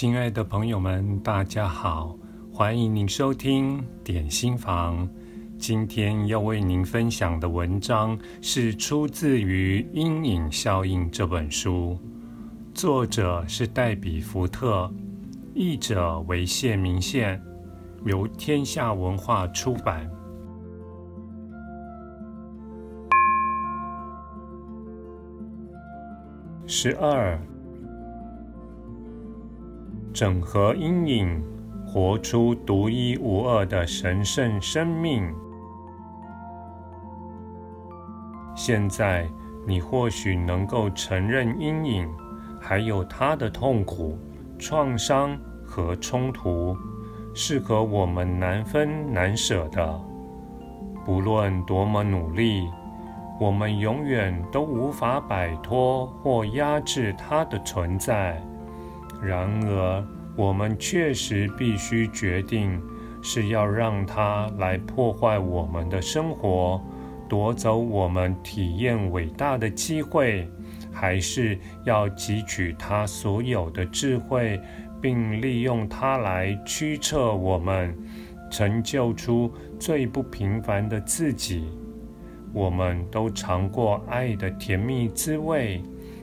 亲爱的朋友们，大家好，欢迎您收听点心房。今天要为您分享的文章是出自于《阴影效应》这本书，作者是黛比·福特，译者为谢明宪，由天下文化出版。十二。整合阴影，活出独一无二的神圣生命。现在，你或许能够承认阴影，还有它的痛苦、创伤和冲突，是和我们难分难舍的。不论多么努力，我们永远都无法摆脱或压制它的存在。然而，我们确实必须决定，是要让它来破坏我们的生活，夺走我们体验伟大的机会，还是要汲取它所有的智慧，并利用它来驱策我们，成就出最不平凡的自己。我们都尝过爱的甜蜜滋味。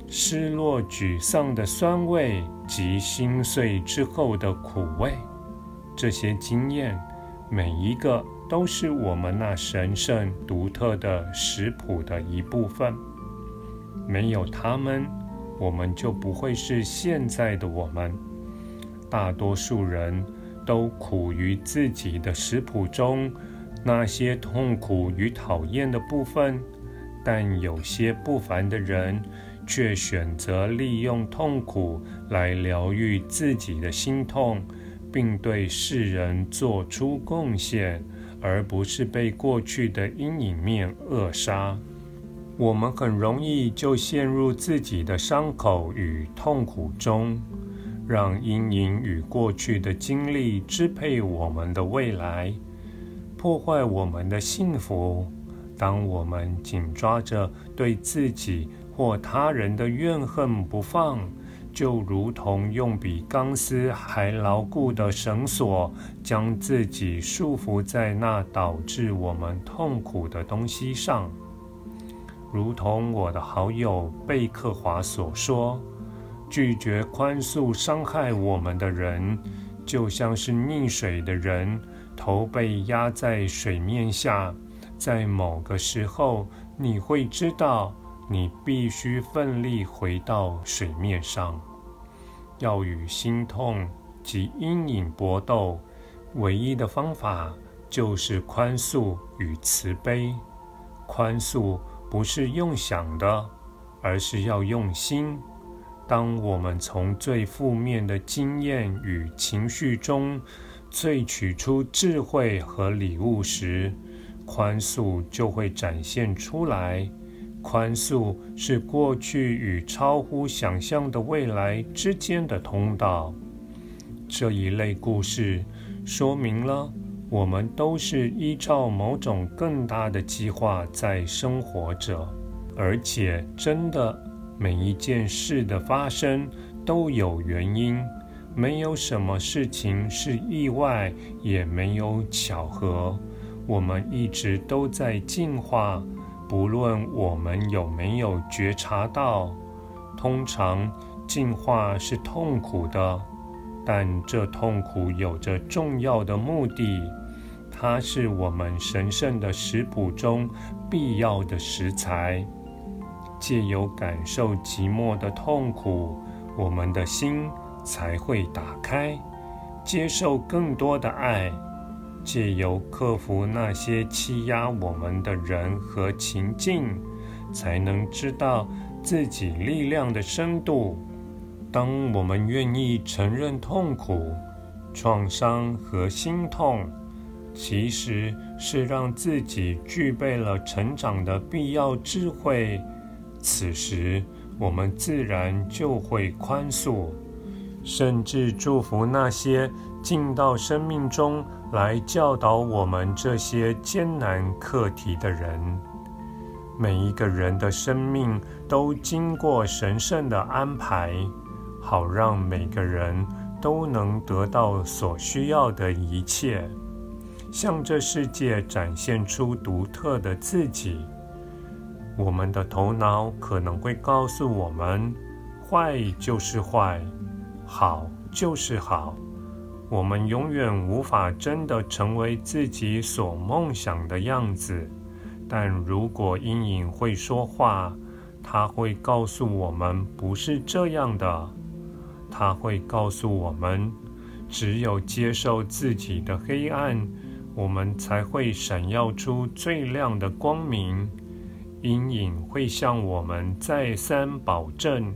失落、沮丧的酸味及心碎之后的苦味，这些经验，每一个都是我们那神圣独特的食谱的一部分。没有他们，我们就不会是现在的我们。大多数人都苦于自己的食谱中那些痛苦与讨厌的部分，但有些不凡的人。却选择利用痛苦来疗愈自己的心痛，并对世人做出贡献，而不是被过去的阴影面扼杀。我们很容易就陷入自己的伤口与痛苦中，让阴影与过去的经历支配我们的未来，破坏我们的幸福。当我们紧抓着对自己，或他人的怨恨不放，就如同用比钢丝还牢固的绳索，将自己束缚在那导致我们痛苦的东西上。如同我的好友贝克华所说：“拒绝宽恕伤害我们的人，就像是溺水的人，头被压在水面下。在某个时候，你会知道。”你必须奋力回到水面上，要与心痛及阴影搏斗。唯一的方法就是宽恕与慈悲。宽恕不是用想的，而是要用心。当我们从最负面的经验与情绪中萃取出智慧和礼物时，宽恕就会展现出来。宽恕是过去与超乎想象的未来之间的通道。这一类故事说明了，我们都是依照某种更大的计划在生活着，而且真的每一件事的发生都有原因，没有什么事情是意外，也没有巧合。我们一直都在进化。不论我们有没有觉察到，通常进化是痛苦的，但这痛苦有着重要的目的，它是我们神圣的食谱中必要的食材。借由感受寂寞的痛苦，我们的心才会打开，接受更多的爱。借由克服那些欺压我们的人和情境，才能知道自己力量的深度。当我们愿意承认痛苦、创伤和心痛，其实是让自己具备了成长的必要智慧。此时，我们自然就会宽恕，甚至祝福那些进到生命中。来教导我们这些艰难课题的人，每一个人的生命都经过神圣的安排，好让每个人都能得到所需要的一切，向这世界展现出独特的自己。我们的头脑可能会告诉我们，坏就是坏，好就是好。我们永远无法真的成为自己所梦想的样子。但如果阴影会说话，它会告诉我们不是这样的。它会告诉我们，只有接受自己的黑暗，我们才会闪耀出最亮的光明。阴影会向我们再三保证，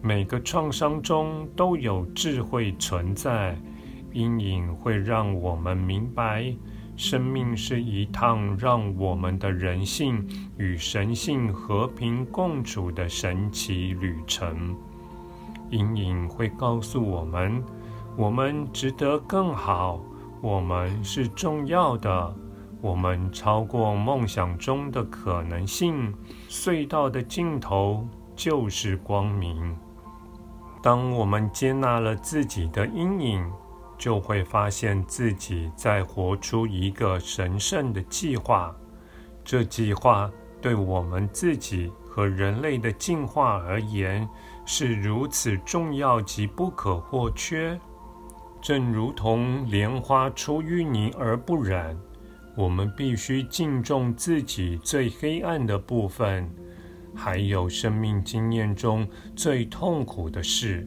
每个创伤中都有智慧存在。阴影会让我们明白，生命是一趟让我们的人性与神性和平共处的神奇旅程。阴影会告诉我们，我们值得更好，我们是重要的，我们超过梦想中的可能性。隧道的尽头就是光明。当我们接纳了自己的阴影，就会发现自己在活出一个神圣的计划。这计划对我们自己和人类的进化而言是如此重要及不可或缺。正如同莲花出淤泥而不染，我们必须敬重自己最黑暗的部分，还有生命经验中最痛苦的事，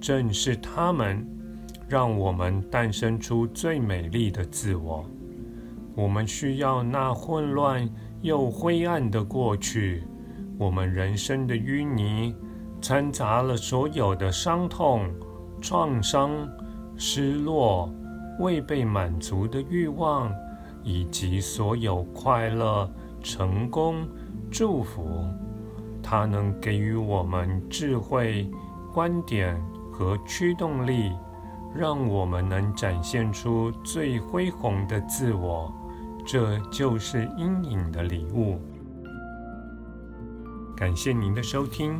正是他们。让我们诞生出最美丽的自我。我们需要那混乱又灰暗的过去。我们人生的淤泥掺杂了所有的伤痛、创伤、失落、未被满足的欲望，以及所有快乐、成功、祝福。它能给予我们智慧、观点和驱动力。让我们能展现出最恢宏的自我，这就是阴影的礼物。感谢您的收听。